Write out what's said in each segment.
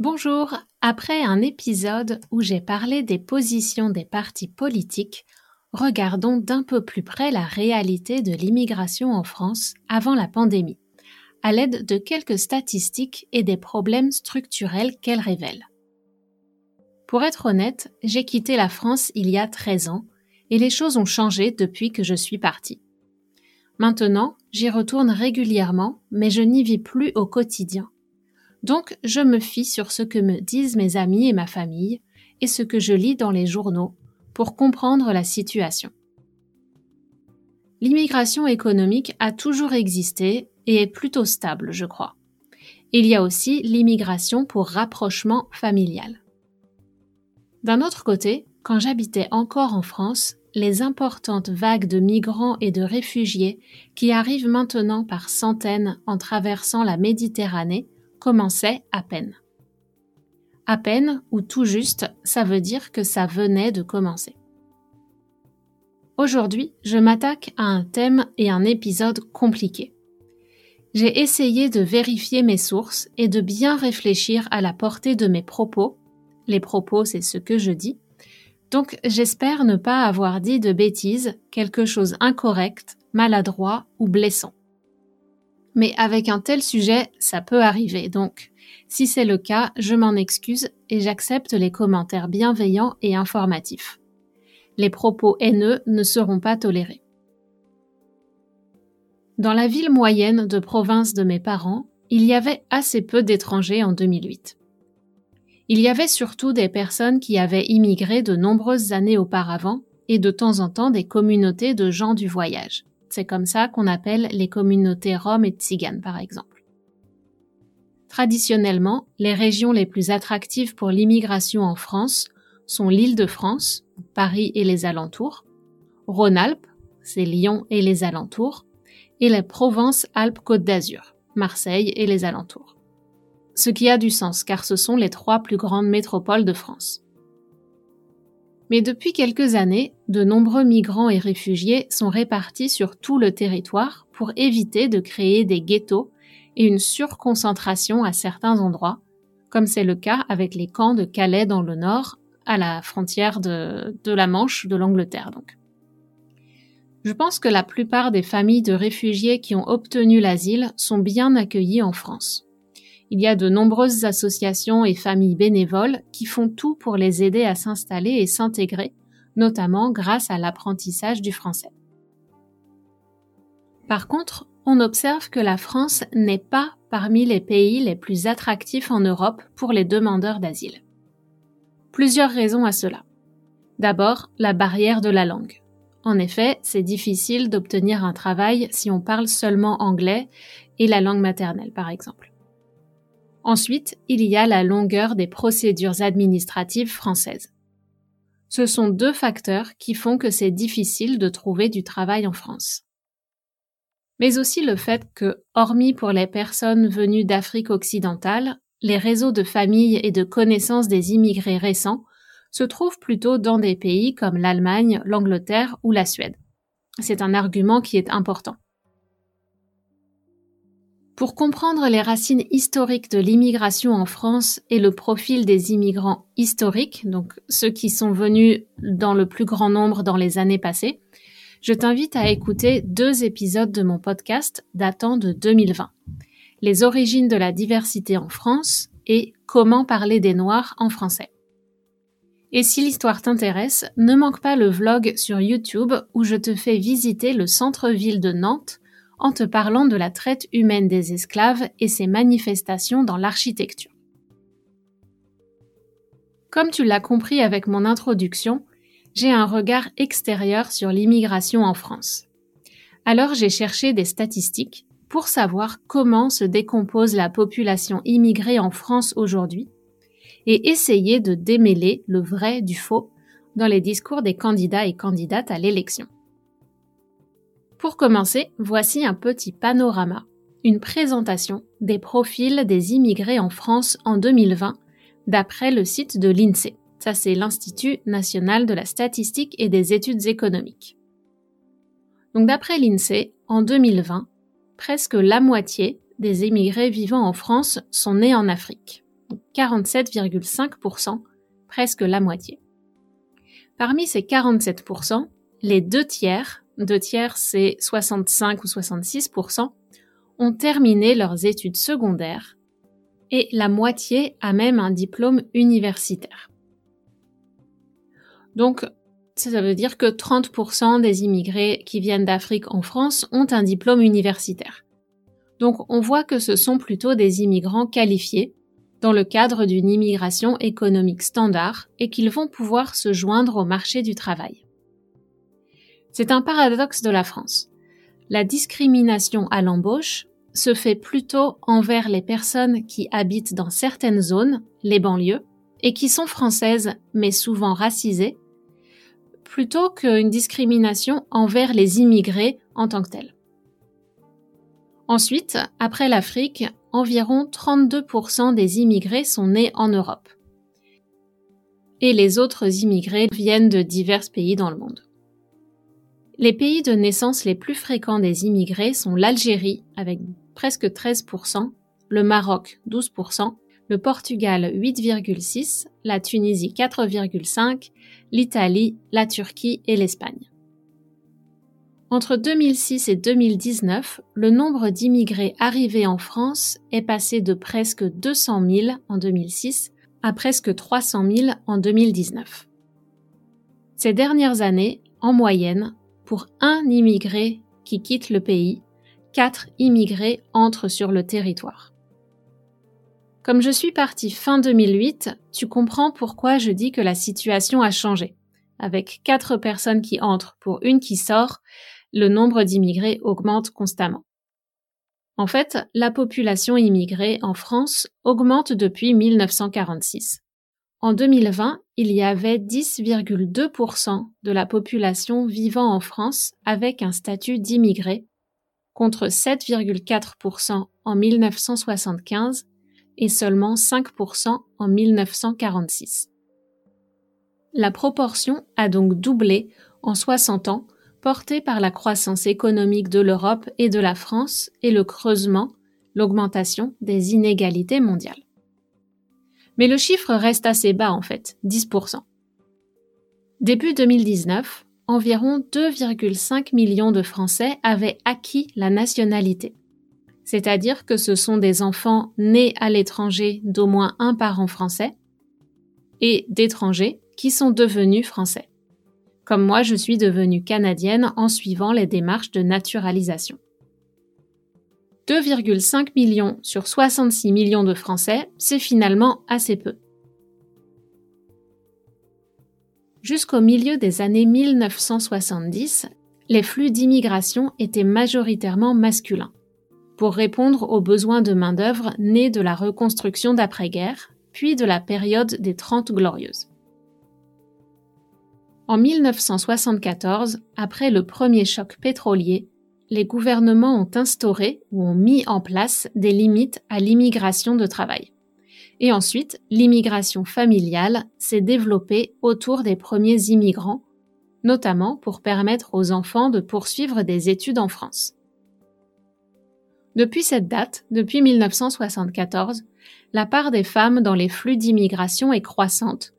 Bonjour, après un épisode où j'ai parlé des positions des partis politiques, regardons d'un peu plus près la réalité de l'immigration en France avant la pandémie, à l'aide de quelques statistiques et des problèmes structurels qu'elle révèle. Pour être honnête, j'ai quitté la France il y a 13 ans et les choses ont changé depuis que je suis partie. Maintenant, j'y retourne régulièrement, mais je n'y vis plus au quotidien donc je me fie sur ce que me disent mes amis et ma famille et ce que je lis dans les journaux pour comprendre la situation. L'immigration économique a toujours existé et est plutôt stable, je crois. Il y a aussi l'immigration pour rapprochement familial. D'un autre côté, quand j'habitais encore en France, les importantes vagues de migrants et de réfugiés qui arrivent maintenant par centaines en traversant la Méditerranée commençait à peine. À peine ou tout juste, ça veut dire que ça venait de commencer. Aujourd'hui, je m'attaque à un thème et un épisode compliqué. J'ai essayé de vérifier mes sources et de bien réfléchir à la portée de mes propos. Les propos, c'est ce que je dis. Donc j'espère ne pas avoir dit de bêtises, quelque chose incorrect, maladroit ou blessant. Mais avec un tel sujet, ça peut arriver, donc si c'est le cas, je m'en excuse et j'accepte les commentaires bienveillants et informatifs. Les propos haineux ne seront pas tolérés. Dans la ville moyenne de province de mes parents, il y avait assez peu d'étrangers en 2008. Il y avait surtout des personnes qui avaient immigré de nombreuses années auparavant et de temps en temps des communautés de gens du voyage. C'est comme ça qu'on appelle les communautés roms et tziganes, par exemple. Traditionnellement, les régions les plus attractives pour l'immigration en France sont l'île de France, Paris et les alentours, Rhône-Alpes, c'est Lyon et les alentours, et la Provence-Alpes-Côte d'Azur, Marseille et les alentours. Ce qui a du sens car ce sont les trois plus grandes métropoles de France. Mais depuis quelques années, de nombreux migrants et réfugiés sont répartis sur tout le territoire pour éviter de créer des ghettos et une surconcentration à certains endroits, comme c'est le cas avec les camps de Calais dans le nord, à la frontière de, la Manche de l'Angleterre donc. Je pense que la plupart des familles de réfugiés qui ont obtenu l'asile sont bien accueillies en France. Il y a de nombreuses associations et familles bénévoles qui font tout pour les aider à s'installer et s'intégrer, notamment grâce à l'apprentissage du français. Par contre, on observe que la France n'est pas parmi les pays les plus attractifs en Europe pour les demandeurs d'asile. Plusieurs raisons à cela. D'abord, la barrière de la langue. En effet, c'est difficile d'obtenir un travail si on parle seulement anglais et la langue maternelle, par exemple. Ensuite, il y a la longueur des procédures administratives françaises. Ce sont deux facteurs qui font que c'est difficile de trouver du travail en France. Mais aussi le fait que, hormis pour les personnes venues d'Afrique occidentale, les réseaux de familles et de connaissances des immigrés récents se trouvent plutôt dans des pays comme l'Allemagne, l'Angleterre ou la Suède. C'est un argument qui est important. Pour comprendre les racines historiques de l'immigration en France et le profil des immigrants historiques, donc ceux qui sont venus dans le plus grand nombre dans les années passées, je t'invite à écouter deux épisodes de mon podcast datant de 2020. Les origines de la diversité en France et comment parler des Noirs en français. Et si l'histoire t'intéresse, ne manque pas le vlog sur YouTube où je te fais visiter le centre-ville de Nantes en te parlant de la traite humaine des esclaves et ses manifestations dans l'architecture. Comme tu l'as compris avec mon introduction, j'ai un regard extérieur sur l'immigration en France. Alors j'ai cherché des statistiques pour savoir comment se décompose la population immigrée en France aujourd'hui et essayer de démêler le vrai du faux dans les discours des candidats et candidates à l'élection. Pour commencer, voici un petit panorama, une présentation des profils des immigrés en France en 2020 d'après le site de l'INSEE. Ça, c'est l'Institut national de la statistique et des études économiques. Donc, d'après l'INSEE, en 2020, presque la moitié des immigrés vivant en France sont nés en Afrique. 47,5%, presque la moitié. Parmi ces 47%, les deux tiers deux tiers, c'est 65 ou 66% ont terminé leurs études secondaires et la moitié a même un diplôme universitaire. Donc, ça veut dire que 30% des immigrés qui viennent d'Afrique en France ont un diplôme universitaire. Donc, on voit que ce sont plutôt des immigrants qualifiés dans le cadre d'une immigration économique standard et qu'ils vont pouvoir se joindre au marché du travail. C'est un paradoxe de la France. La discrimination à l'embauche se fait plutôt envers les personnes qui habitent dans certaines zones, les banlieues, et qui sont françaises mais souvent racisées, plutôt qu'une discrimination envers les immigrés en tant que tels. Ensuite, après l'Afrique, environ 32% des immigrés sont nés en Europe. Et les autres immigrés viennent de divers pays dans le monde. Les pays de naissance les plus fréquents des immigrés sont l'Algérie avec presque 13%, le Maroc 12%, le Portugal 8,6%, la Tunisie 4,5%, l'Italie, la Turquie et l'Espagne. Entre 2006 et 2019, le nombre d'immigrés arrivés en France est passé de presque 200 000 en 2006 à presque 300 000 en 2019. Ces dernières années, en moyenne, pour un immigré qui quitte le pays, quatre immigrés entrent sur le territoire. Comme je suis partie fin 2008, tu comprends pourquoi je dis que la situation a changé. Avec quatre personnes qui entrent pour une qui sort, le nombre d'immigrés augmente constamment. En fait, la population immigrée en France augmente depuis 1946. En 2020, il y avait 10,2% de la population vivant en France avec un statut d'immigré, contre 7,4% en 1975 et seulement 5% en 1946. La proportion a donc doublé en 60 ans, portée par la croissance économique de l'Europe et de la France et le creusement, l'augmentation des inégalités mondiales. Mais le chiffre reste assez bas en fait, 10%. Début 2019, environ 2,5 millions de Français avaient acquis la nationalité. C'est-à-dire que ce sont des enfants nés à l'étranger d'au moins un parent français et d'étrangers qui sont devenus français. Comme moi, je suis devenue canadienne en suivant les démarches de naturalisation. 2,5 millions sur 66 millions de Français, c'est finalement assez peu. Jusqu'au milieu des années 1970, les flux d'immigration étaient majoritairement masculins, pour répondre aux besoins de main-d'œuvre nés de la reconstruction d'après-guerre, puis de la période des Trente Glorieuses. En 1974, après le premier choc pétrolier, les gouvernements ont instauré ou ont mis en place des limites à l'immigration de travail. Et ensuite, l'immigration familiale s'est développée autour des premiers immigrants, notamment pour permettre aux enfants de poursuivre des études en France. Depuis cette date, depuis 1974, la part des femmes dans les flux d'immigration est croissante,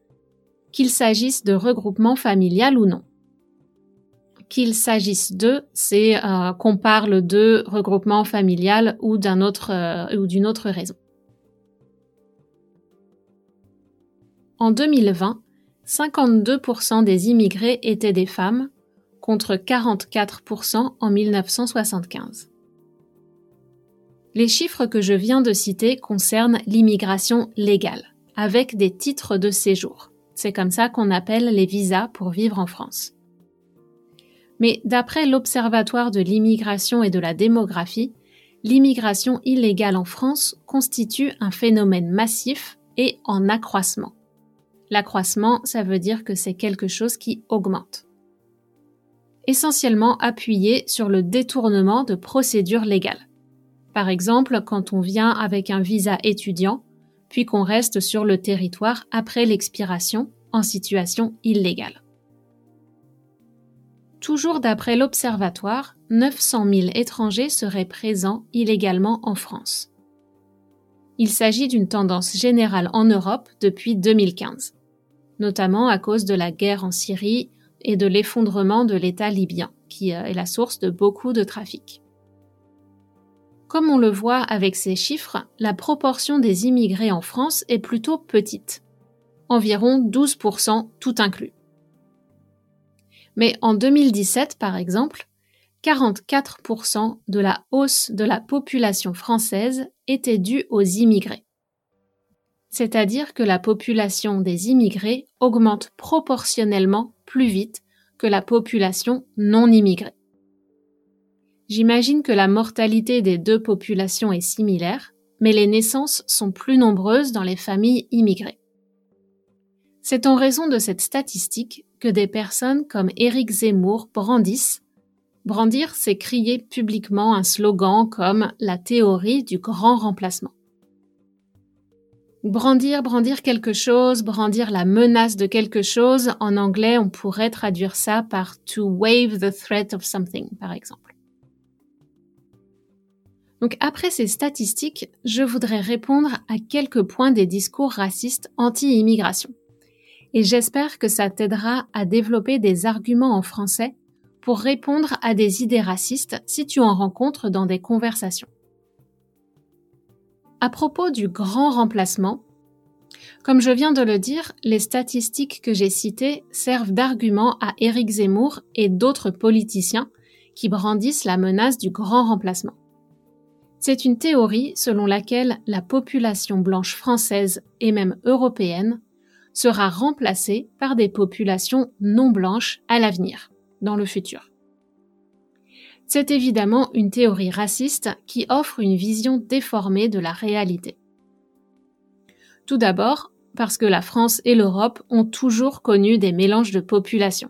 qu'il s'agisse de regroupement familial ou non. Qu'il s'agisse d'eux, c'est euh, qu'on parle de regroupement familial ou euh, ou d'une autre raison. En 2020, 52% des immigrés étaient des femmes, contre 44% en 1975. Les chiffres que je viens de citer concernent l'immigration légale, avec des titres de séjour. C'est comme ça qu'on appelle les visas pour vivre en France. Mais d'après l'Observatoire de l'immigration et de la démographie, l'immigration illégale en France constitue un phénomène massif et en accroissement. L'accroissement, ça veut dire que c'est quelque chose qui augmente. Essentiellement appuyé sur le détournement de procédures légales. Par exemple, quand on vient avec un visa étudiant, puis qu'on reste sur le territoire après l'expiration en situation illégale. Toujours d'après l'Observatoire, 900 000 étrangers seraient présents illégalement en France. Il s'agit d'une tendance générale en Europe depuis 2015, notamment à cause de la guerre en Syrie et de l'effondrement de l'État libyen, qui euh, est la source de beaucoup de trafic. Comme on le voit avec ces chiffres, la proportion des immigrés en France est plutôt petite, environ 12% tout inclus. Mais en 2017, par exemple, 44% de la hausse de la population française était due aux immigrés. C'est-à-dire que la population des immigrés augmente proportionnellement plus vite que la population non immigrée. J'imagine que la mortalité des deux populations est similaire, mais les naissances sont plus nombreuses dans les familles immigrées. C'est en raison de cette statistique des personnes comme Éric Zemmour brandissent Brandir, c'est crier publiquement un slogan comme la théorie du grand remplacement. Brandir, brandir quelque chose, brandir la menace de quelque chose, en anglais on pourrait traduire ça par to wave the threat of something, par exemple. Donc après ces statistiques, je voudrais répondre à quelques points des discours racistes anti-immigration. Et j'espère que ça t'aidera à développer des arguments en français pour répondre à des idées racistes si tu en rencontres dans des conversations. À propos du grand remplacement, comme je viens de le dire, les statistiques que j'ai citées servent d'argument à Éric Zemmour et d'autres politiciens qui brandissent la menace du grand remplacement. C'est une théorie selon laquelle la population blanche française et même européenne sera remplacée par des populations non blanches à l'avenir dans le futur. C'est évidemment une théorie raciste qui offre une vision déformée de la réalité. Tout d'abord, parce que la France et l'Europe ont toujours connu des mélanges de populations.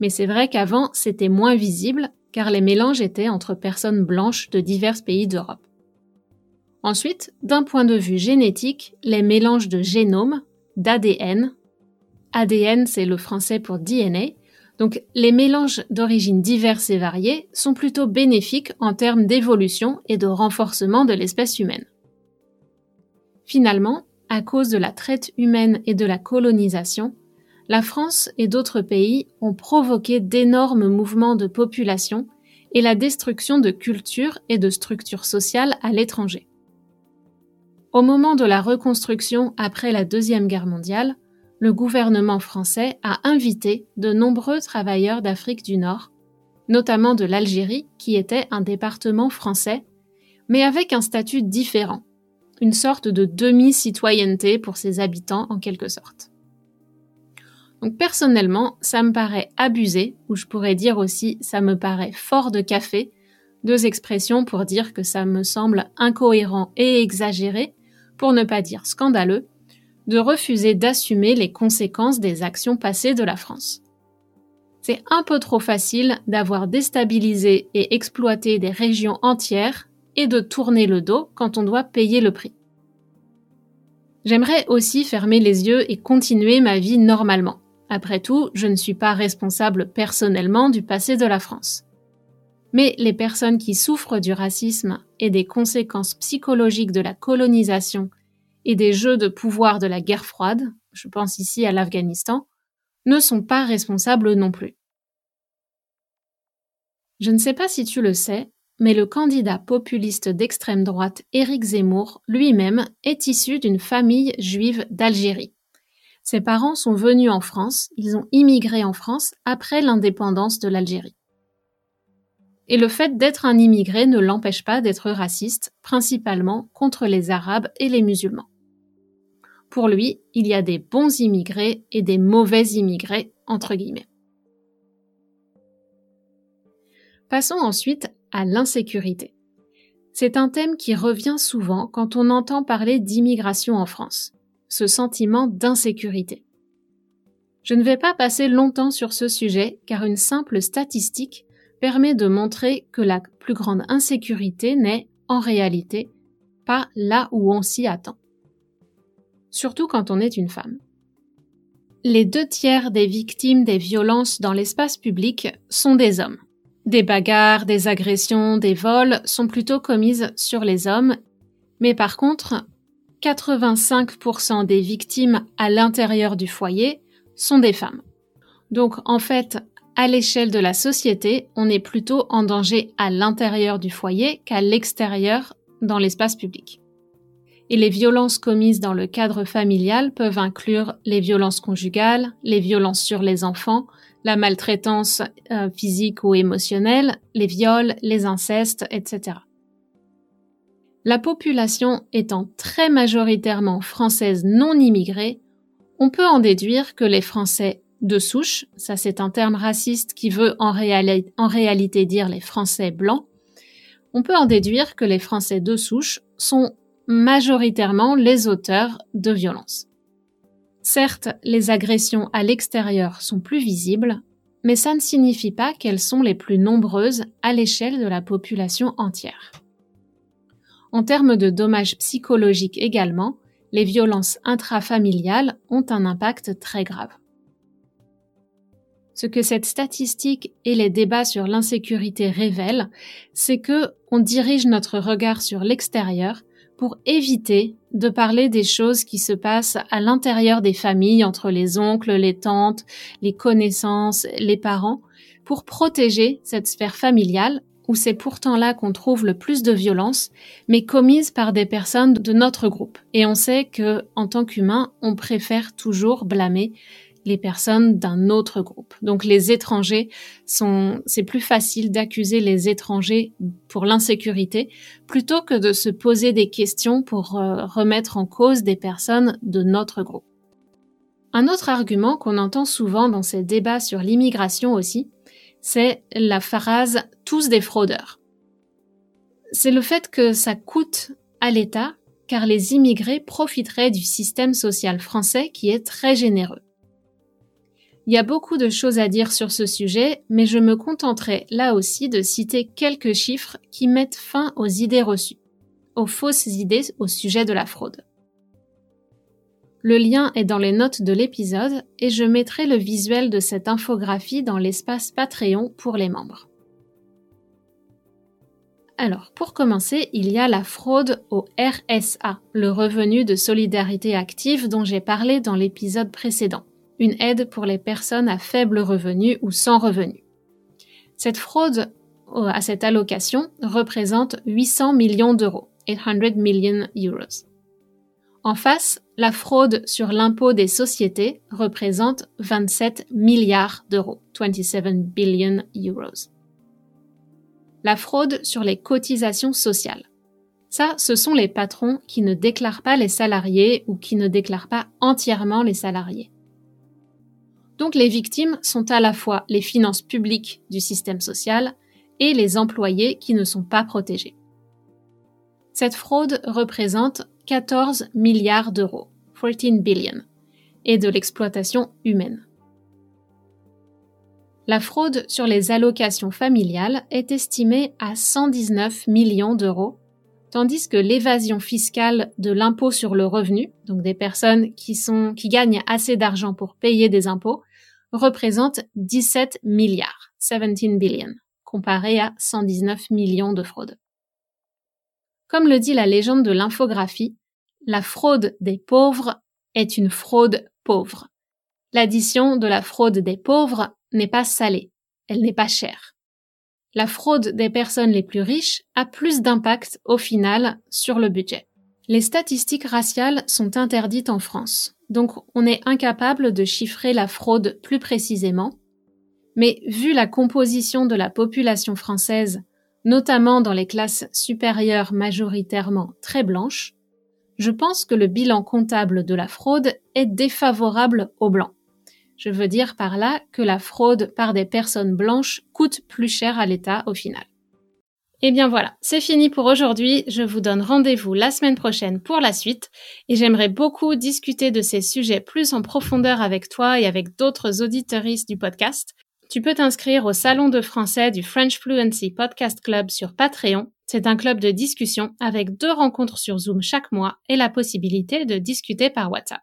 Mais c'est vrai qu'avant, c'était moins visible, car les mélanges étaient entre personnes blanches de divers pays d'Europe. Ensuite, d'un point de vue génétique, les mélanges de génomes, d'ADN, ADN c'est le français pour DNA, donc les mélanges d'origines diverses et variées sont plutôt bénéfiques en termes d'évolution et de renforcement de l'espèce humaine. Finalement, à cause de la traite humaine et de la colonisation, la France et d'autres pays ont provoqué d'énormes mouvements de population et la destruction de cultures et de structures sociales à l'étranger. Au moment de la reconstruction après la Deuxième Guerre mondiale, le gouvernement français a invité de nombreux travailleurs d'Afrique du Nord, notamment de l'Algérie, qui était un département français, mais avec un statut différent, une sorte de demi-citoyenneté pour ses habitants en quelque sorte. Donc personnellement, ça me paraît abusé, ou je pourrais dire aussi ça me paraît fort de café, deux expressions pour dire que ça me semble incohérent et exagéré, pour ne pas dire scandaleux, de refuser d'assumer les conséquences des actions passées de la France. C'est un peu trop facile d'avoir déstabilisé et exploité des régions entières et de tourner le dos quand on doit payer le prix. J'aimerais aussi fermer les yeux et continuer ma vie normalement. Après tout, je ne suis pas responsable personnellement du passé de la France. Mais les personnes qui souffrent du racisme et des conséquences psychologiques de la colonisation et des jeux de pouvoir de la guerre froide, je pense ici à l'Afghanistan, ne sont pas responsables non plus. Je ne sais pas si tu le sais, mais le candidat populiste d'extrême droite Éric Zemmour lui-même est issu d'une famille juive d'Algérie. Ses parents sont venus en France, ils ont immigré en France après l'indépendance de l'Algérie. Et le fait d'être un immigré ne l'empêche pas d'être raciste, principalement contre les Arabes et les musulmans. Pour lui, il y a des bons immigrés et des mauvais immigrés, entre guillemets. Passons ensuite à l'insécurité. C'est un thème qui revient souvent quand on entend parler d'immigration en France, ce sentiment d'insécurité. Je ne vais pas passer longtemps sur ce sujet car une simple statistique permet de montrer que la plus grande insécurité n'est, en réalité, pas là où on s'y attend surtout quand on est une femme. Les deux tiers des victimes des violences dans l'espace public sont des hommes. Des bagarres, des agressions, des vols sont plutôt commises sur les hommes, mais par contre, 85% des victimes à l'intérieur du foyer sont des femmes. Donc en fait, à l'échelle de la société, on est plutôt en danger à l'intérieur du foyer qu'à l'extérieur dans l'espace public et les violences commises dans le cadre familial peuvent inclure les violences conjugales, les violences sur les enfants, la maltraitance euh, physique ou émotionnelle, les viols, les incestes, etc. La population étant très majoritairement française non immigrée, on peut en déduire que les Français de souche, ça c'est un terme raciste qui veut en, réalité dire les Français blancs, on peut en déduire que les Français de souche sont majoritairement les auteurs de violences. Certes, les agressions à l'extérieur sont plus visibles, mais ça ne signifie pas qu'elles sont les plus nombreuses à l'échelle de la population entière. En termes de dommages psychologiques également, les violences intrafamiliales ont un impact très grave. Ce que cette statistique et les débats sur l'insécurité révèlent, c'est que on dirige notre regard sur l'extérieur pour éviter de parler des choses qui se passent à l'intérieur des familles, entre les oncles, les tantes, les connaissances, les parents, pour protéger cette sphère familiale où c'est pourtant là qu'on trouve le plus de violence, mais commise par des personnes de notre groupe. Et on sait que, en tant qu'humain, on préfère toujours blâmer les personnes d'un autre groupe. Donc les étrangers sont, c'est plus facile d'accuser les étrangers pour l'insécurité plutôt que de se poser des questions pour euh, remettre en cause des personnes de notre groupe. Un autre argument qu'on entend souvent dans ces débats sur l'immigration aussi, c'est la phrase tous des fraudeurs. C'est le fait que ça coûte à l'État car les immigrés profiteraient du système social français qui est très généreux. Il y a beaucoup de choses à dire sur ce sujet, mais je me contenterai là aussi de citer quelques chiffres qui mettent fin aux idées reçues, aux fausses idées au sujet de la fraude. Le lien est dans les notes de l'épisode et je mettrai le visuel de cette infographie dans l'espace Patreon pour les membres. Alors, pour commencer, il y a la fraude au RSA, le revenu de solidarité active dont j'ai parlé dans l'épisode précédent une aide pour les personnes à faible revenu ou sans revenu. Cette fraude à cette allocation représente 800 millions d'euros, 800 million euros. En face, la fraude sur l'impôt des sociétés représente 27 milliards d'euros, 27 billion euros. La fraude sur les cotisations sociales. Ça, ce sont les patrons qui ne déclarent pas les salariés ou qui ne déclarent pas entièrement les salariés. Donc les victimes sont à la fois les finances publiques du système social et les employés qui ne sont pas protégés. Cette fraude représente 14 milliards d'euros, 14 billion, et de l'exploitation humaine. La fraude sur les allocations familiales est estimée à 119 millions d'euros, tandis que l'évasion fiscale de l'impôt sur le revenu, donc des personnes qui gagnent assez d'argent pour payer des impôts, représente 17 milliards, 17 billion, comparé à 119 millions de fraudes. Comme le dit la légende de l'infographie, la fraude des pauvres est une fraude pauvre. L'addition de la fraude des pauvres n'est pas salée, elle n'est pas chère. La fraude des personnes les plus riches a plus d'impact au final sur le budget. Les statistiques raciales sont interdites en France, donc on est incapable de chiffrer la fraude plus précisément. Mais vu la composition de la population française, notamment dans les classes supérieures majoritairement très blanches, je pense que le bilan comptable de la fraude est défavorable aux blancs. Je veux dire par là que la fraude par des personnes blanches coûte plus cher à l'État au final. Et eh bien voilà, c'est fini pour aujourd'hui. Je vous donne rendez-vous la semaine prochaine pour la suite et j'aimerais beaucoup discuter de ces sujets plus en profondeur avec toi et avec d'autres auditeuristes du podcast. Tu peux t'inscrire au salon de français du French Fluency Podcast Club sur Patreon. C'est un club de discussion avec deux rencontres sur Zoom chaque mois et la possibilité de discuter par WhatsApp.